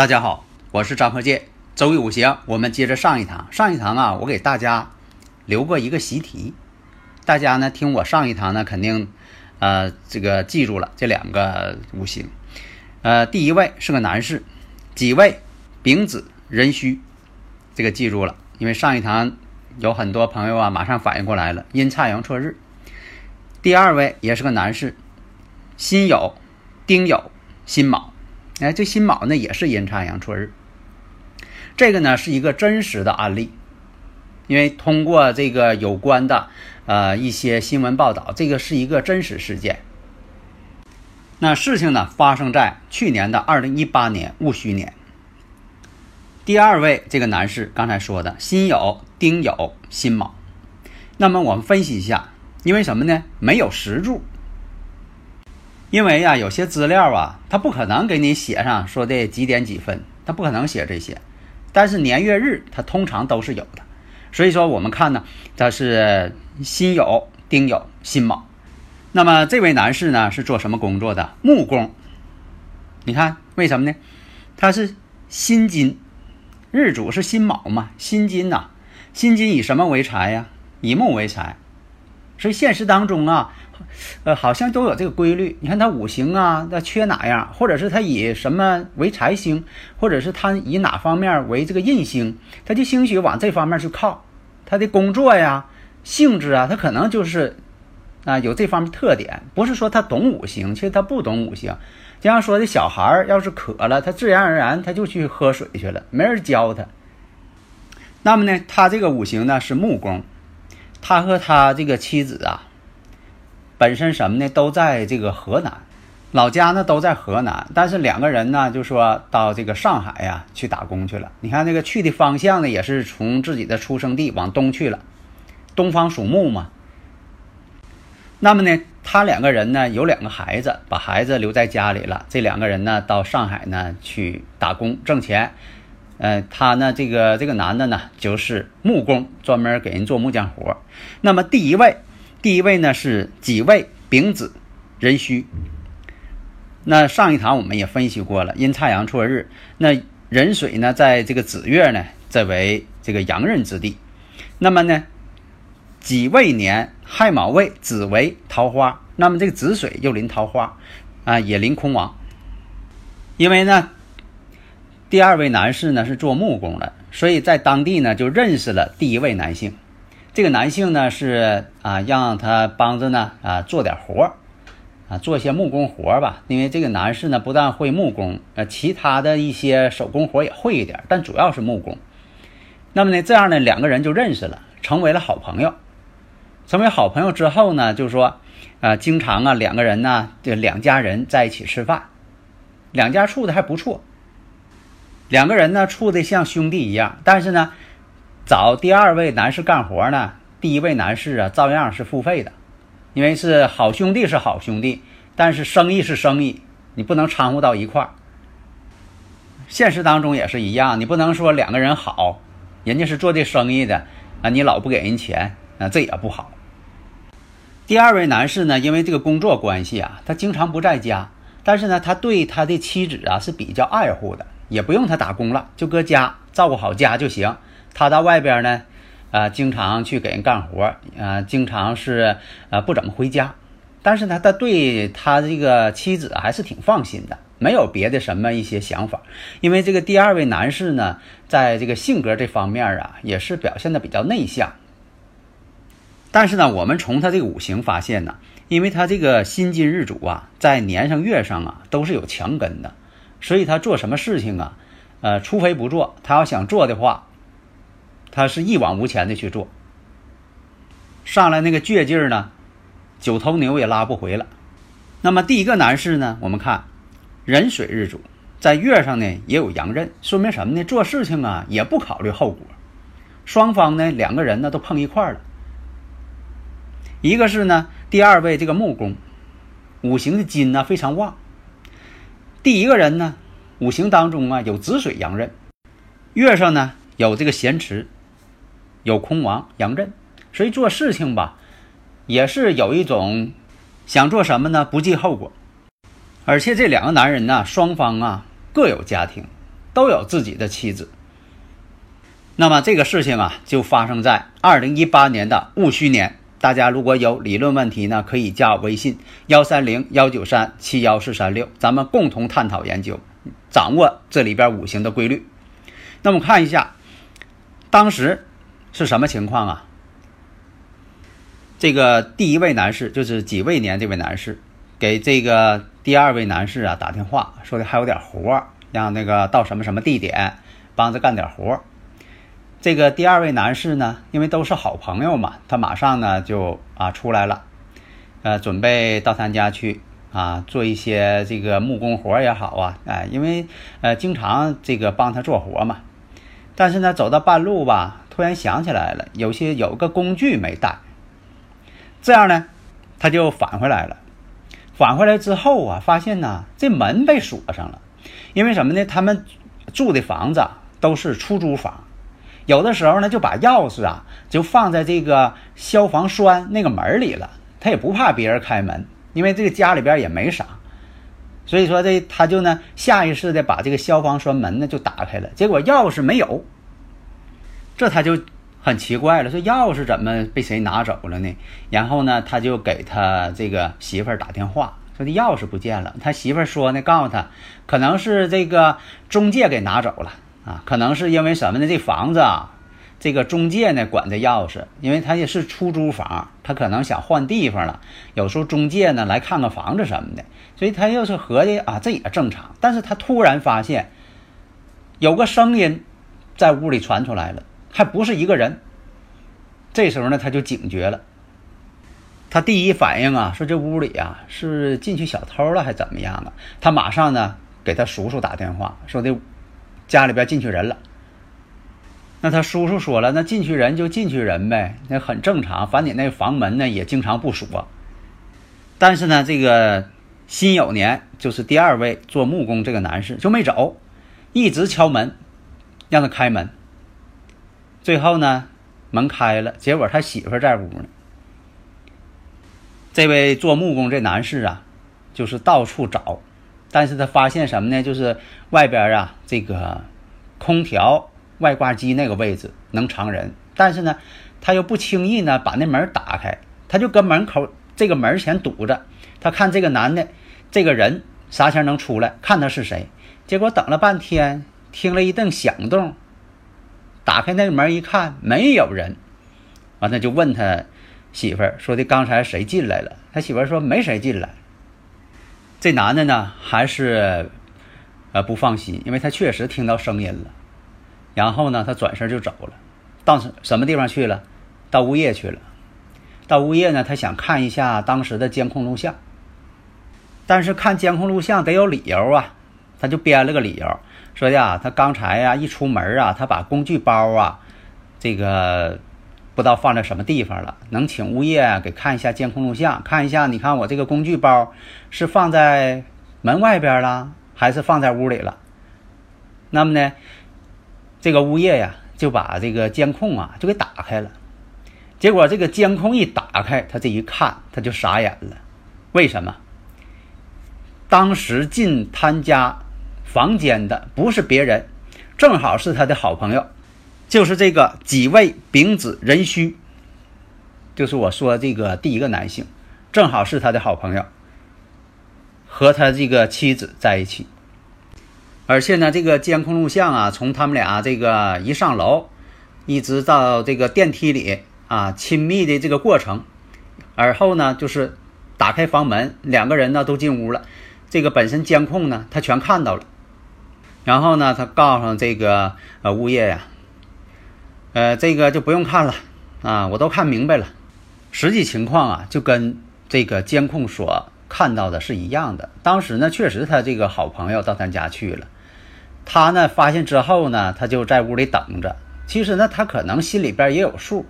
大家好，我是张鹤剑。周易五行，我们接着上一堂。上一堂啊，我给大家留过一个习题，大家呢听我上一堂呢，肯定呃这个记住了这两个五行。呃，第一位是个男士，己未、丙子、壬戌，这个记住了，因为上一堂有很多朋友啊马上反应过来了，阴差阳错日。第二位也是个男士，辛酉、丁酉、辛卯。哎，这辛卯呢也是阴差阳错日。这个呢是一个真实的案例，因为通过这个有关的呃一些新闻报道，这个是一个真实事件。那事情呢发生在去年的二零一八年戊戌年。第二位这个男士刚才说的辛酉、丁酉、辛卯，那么我们分析一下，因为什么呢？没有实柱。因为呀，有些资料啊，他不可能给你写上说的几点几分，他不可能写这些。但是年月日，它通常都是有的。所以说，我们看呢，它是辛酉、丁酉、辛卯。那么这位男士呢，是做什么工作的？木工。你看为什么呢？他是辛金，日主是辛卯嘛，辛金呐，辛金以什么为财呀？以木为财。所以现实当中啊。呃，好像都有这个规律。你看他五行啊，他缺哪样，或者是他以什么为财星，或者是他以哪方面为这个印星，他就兴许往这方面去靠。他的工作呀、性质啊，他可能就是啊有这方面特点。不是说他懂五行，其实他不懂五行。就像说的小孩儿要是渴了，他自然而然他就去喝水去了，没人教他。那么呢，他这个五行呢是木工，他和他这个妻子啊。本身什么呢？都在这个河南，老家呢都在河南，但是两个人呢就说到这个上海呀去打工去了。你看那个去的方向呢，也是从自己的出生地往东去了，东方属木嘛。那么呢，他两个人呢有两个孩子，把孩子留在家里了。这两个人呢到上海呢去打工挣钱。呃，他呢这个这个男的呢就是木工，专门给人做木匠活。那么第一位。第一位呢是己未、丙子、壬戌。那上一堂我们也分析过了，阴差阳错日。那壬水呢，在这个子月呢，则为这个阳刃之地。那么呢，己未年亥卯未子为桃花，那么这个子水又临桃花啊，也临空亡。因为呢，第二位男士呢是做木工的，所以在当地呢就认识了第一位男性。这个男性呢是啊，让他帮着呢啊做点活儿，啊做一些木工活儿吧。因为这个男士呢不但会木工，呃，其他的一些手工活也会一点，但主要是木工。那么呢，这样呢两个人就认识了，成为了好朋友。成为好朋友之后呢，就说啊，经常啊两个人呢就两家人在一起吃饭，两家处的还不错。两个人呢处的像兄弟一样，但是呢。找第二位男士干活呢，第一位男士啊，照样是付费的，因为是好兄弟是好兄弟，但是生意是生意，你不能掺和到一块儿。现实当中也是一样，你不能说两个人好，人家是做这生意的啊，你老不给人钱啊，这也不好。第二位男士呢，因为这个工作关系啊，他经常不在家，但是呢，他对他的妻子啊是比较爱护的，也不用他打工了，就搁家照顾好家就行。他到外边呢，啊，经常去给人干活，啊，经常是啊不怎么回家，但是呢，他对他这个妻子还是挺放心的，没有别的什么一些想法。因为这个第二位男士呢，在这个性格这方面啊，也是表现的比较内向。但是呢，我们从他这个五行发现呢，因为他这个辛金日主啊，在年上月上啊都是有强根的，所以他做什么事情啊，呃，除非不做，他要想做的话。他是一往无前的去做，上来那个倔劲儿呢，九头牛也拉不回了。那么第一个男士呢，我们看壬水日主，在月上呢也有阳刃，说明什么呢？做事情啊也不考虑后果。双方呢两个人呢都碰一块儿了。一个是呢第二位这个木工，五行的金呢非常旺。第一个人呢五行当中啊有子水阳刃，月上呢有这个咸池，有空亡阳刃，所以做事情吧也是有一种。想做什么呢？不计后果，而且这两个男人呢，双方啊各有家庭，都有自己的妻子。那么这个事情啊，就发生在二零一八年的戊戌年。大家如果有理论问题呢，可以加微信幺三零幺九三七幺四三六，咱们共同探讨研究，掌握这里边五行的规律。那么看一下，当时是什么情况啊？这个第一位男士就是己未年这位男士，给这个第二位男士啊打电话，说的还有点活，让那个到什么什么地点帮着干点活。这个第二位男士呢，因为都是好朋友嘛，他马上呢就啊出来了，呃，准备到他家去啊做一些这个木工活也好啊，哎，因为呃经常这个帮他做活嘛。但是呢，走到半路吧，突然想起来了，有些有个工具没带。这样呢，他就返回来了。返回来之后啊，发现呢，这门被锁上了。因为什么呢？他们住的房子都是出租房，有的时候呢，就把钥匙啊，就放在这个消防栓那个门里了。他也不怕别人开门，因为这个家里边也没啥，所以说这他就呢，下意识的把这个消防栓门呢就打开了。结果钥匙没有，这他就。很奇怪了，说钥匙怎么被谁拿走了呢？然后呢，他就给他这个媳妇儿打电话，说这钥匙不见了。他媳妇儿说呢，告诉他，可能是这个中介给拿走了啊，可能是因为什么呢？这房子啊，这个中介呢管这钥匙，因为他也是出租房，他可能想换地方了。有时候中介呢来看看房子什么的，所以他又是合计啊，这也正常。但是他突然发现有个声音在屋里传出来了。还不是一个人，这时候呢，他就警觉了。他第一反应啊，说这屋里啊是进去小偷了，还怎么样了？他马上呢给他叔叔打电话，说的家里边进去人了。那他叔叔说了，那进去人就进去人呗，那很正常。反正你那房门呢也经常不锁。但是呢，这个辛酉年就是第二位做木工这个男士就没走，一直敲门，让他开门。最后呢，门开了，结果他媳妇在屋呢。这位做木工这男士啊，就是到处找，但是他发现什么呢？就是外边啊，这个空调外挂机那个位置能藏人，但是呢，他又不轻易呢把那门打开，他就跟门口这个门前堵着。他看这个男的，这个人啥前能出来，看他是谁。结果等了半天，听了一阵响动。打开那个门一看，没有人，完了就问他媳妇儿说的刚才谁进来了？他媳妇儿说没谁进来。这男的呢还是呃不放心，因为他确实听到声音了。然后呢，他转身就走了，到什么地方去了？到物业去了。到物业呢，他想看一下当时的监控录像，但是看监控录像得有理由啊，他就编了个理由。说呀，他刚才呀一出门啊，他把工具包啊，这个不知道放在什么地方了。能请物业给看一下监控录像，看一下，你看我这个工具包是放在门外边了，还是放在屋里了？那么呢，这个物业呀就把这个监控啊就给打开了。结果这个监控一打开，他这一看他就傻眼了。为什么？当时进他家。房间的不是别人，正好是他的好朋友，就是这个己未丙子壬戌，就是我说这个第一个男性，正好是他的好朋友，和他这个妻子在一起，而且呢，这个监控录像啊，从他们俩这个一上楼，一直到这个电梯里啊，亲密的这个过程，而后呢，就是打开房门，两个人呢都进屋了，这个本身监控呢，他全看到了。然后呢，他告诉这个呃物业呀，呃，这个就不用看了啊，我都看明白了。实际情况啊，就跟这个监控所看到的是一样的。当时呢，确实他这个好朋友到他家去了，他呢发现之后呢，他就在屋里等着。其实呢，他可能心里边也有数，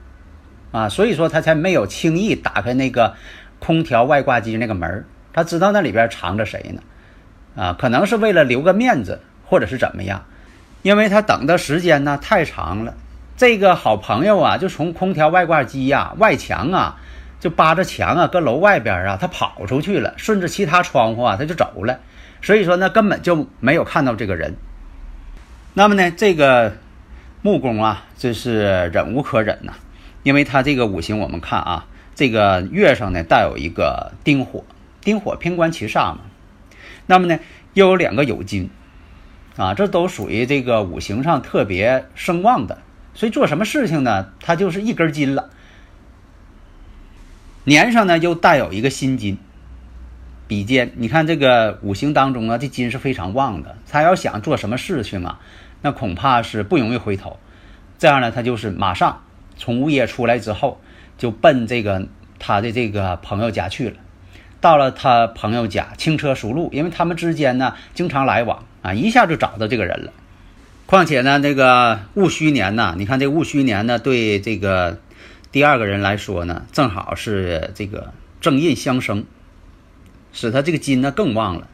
啊，所以说他才没有轻易打开那个空调外挂机那个门他知道那里边藏着谁呢，啊，可能是为了留个面子，或者是怎么样，因为他等的时间呢太长了。这个好朋友啊，就从空调外挂机呀、外墙啊，就扒着墙啊，搁楼外边啊，他跑出去了，顺着其他窗户啊，他就走了。所以说呢，根本就没有看到这个人。那么呢，这个木工啊，这是忍无可忍呐，因为他这个五行我们看啊，这个月上呢带有一个丁火，丁火偏官七煞嘛。那么呢，又有两个酉金，啊，这都属于这个五行上特别声旺的。所以做什么事情呢？它就是一根筋了。年上呢又带有一个辛金，比肩。你看这个五行当中啊，这金是非常旺的。他要想做什么事情啊，那恐怕是不容易回头。这样呢，他就是马上从物业出来之后，就奔这个他的这个朋友家去了。到了他朋友家，轻车熟路，因为他们之间呢经常来往啊，一下就找到这个人了。况且呢，这个戊戌年呢，你看这戊戌年呢，对这个第二个人来说呢，正好是这个正印相生，使他这个金呢更旺了。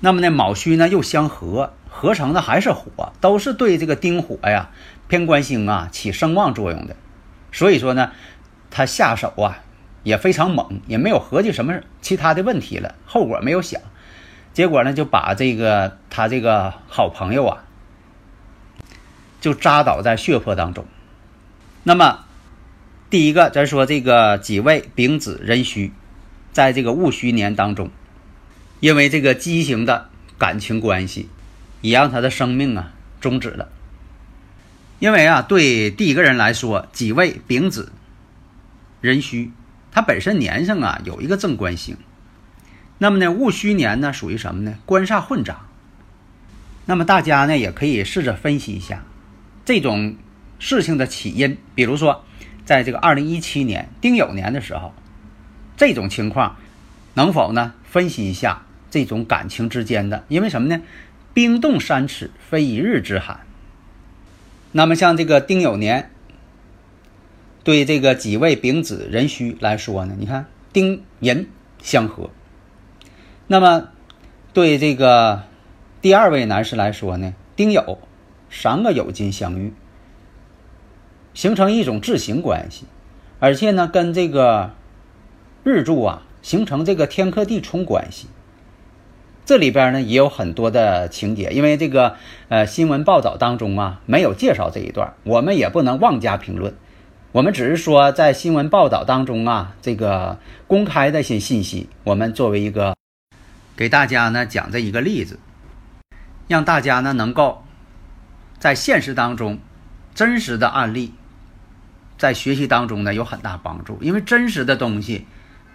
那么呢，卯戌呢又相合，合成的还是火，都是对这个丁火呀、偏官星啊起声旺作用的。所以说呢，他下手啊也非常猛，也没有合计什么其他的问题了，后果没有想，结果呢就把这个他这个好朋友啊。就扎倒在血泊当中。那么，第一个，咱说这个己未、丙子、壬戌，在这个戊戌年当中，因为这个畸形的感情关系，也让他的生命啊终止了。因为啊，对第一个人来说，己未、丙子、壬戌，他本身年上啊有一个正官星。那么呢，戊戌年呢属于什么呢？官煞混杂。那么大家呢也可以试着分析一下。这种事情的起因，比如说，在这个二零一七年丁酉年的时候，这种情况能否呢？分析一下这种感情之间的，因为什么呢？冰冻三尺，非一日之寒。那么像这个丁酉年，对这个己未、丙子、壬戌来说呢，你看丁寅相合。那么对这个第二位男士来说呢，丁酉。三个酉金相遇，形成一种自行关系，而且呢，跟这个日柱啊形成这个天克地冲关系。这里边呢也有很多的情节，因为这个呃新闻报道当中啊没有介绍这一段，我们也不能妄加评论。我们只是说在新闻报道当中啊这个公开的一些信息，我们作为一个给大家呢讲这一个例子，让大家呢能够。在现实当中，真实的案例，在学习当中呢有很大帮助，因为真实的东西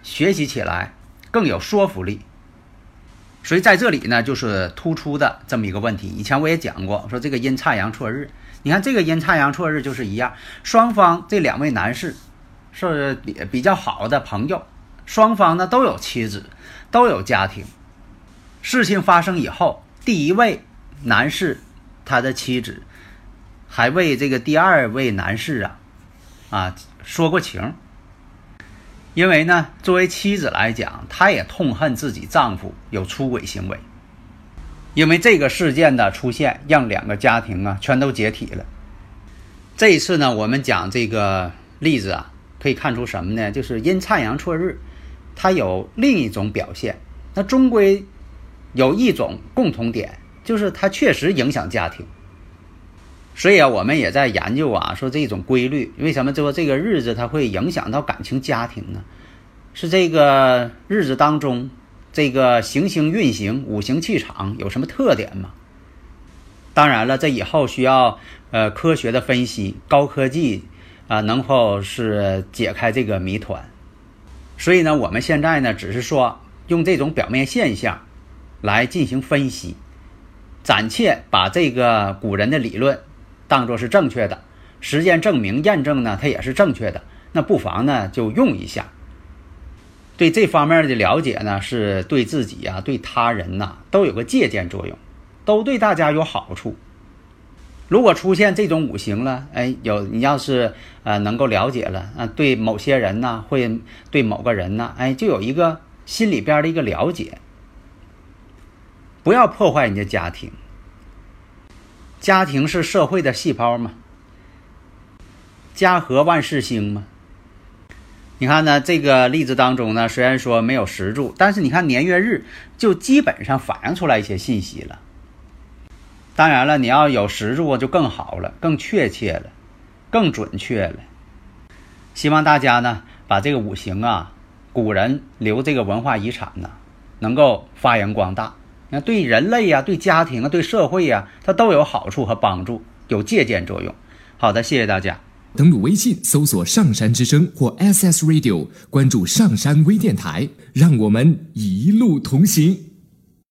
学习起来更有说服力。所以在这里呢，就是突出的这么一个问题。以前我也讲过，说这个阴差阳错日，你看这个阴差阳错日就是一样，双方这两位男士是比比较好的朋友，双方呢都有妻子，都有家庭。事情发生以后，第一位男士。他的妻子还为这个第二位男士啊啊说过情，因为呢，作为妻子来讲，她也痛恨自己丈夫有出轨行为。因为这个事件的出现，让两个家庭啊全都解体了。这一次呢，我们讲这个例子啊，可以看出什么呢？就是阴差阳错日，它有另一种表现。那终归有一种共同点。就是它确实影响家庭，所以啊，我们也在研究啊，说这种规律，为什么说这个日子它会影响到感情家庭呢？是这个日子当中这个行星运行、五行气场有什么特点吗？当然了，这以后需要呃科学的分析，高科技啊，能否是解开这个谜团？所以呢，我们现在呢，只是说用这种表面现象来进行分析。暂且把这个古人的理论当做是正确的，实践证明验证呢，它也是正确的。那不妨呢就用一下。对这方面的了解呢，是对自己呀、对他人呐都有个借鉴作用，都对大家有好处。如果出现这种五行了，哎，有你要是呃能够了解了啊，对某些人呢，会对某个人呢，哎，就有一个心里边的一个了解。不要破坏人家家庭，家庭是社会的细胞嘛，家和万事兴嘛。你看呢，这个例子当中呢，虽然说没有实柱，但是你看年月日就基本上反映出来一些信息了。当然了，你要有实柱就更好了，更确切了，更准确了。希望大家呢，把这个五行啊，古人留这个文化遗产呢，能够发扬光大。那对人类呀、对家庭啊、对社会呀，它都有好处和帮助，有借鉴作用。好的，谢谢大家。登录微信搜索“上山之声”或 SS Radio，关注上山微电台，让我们一路同行。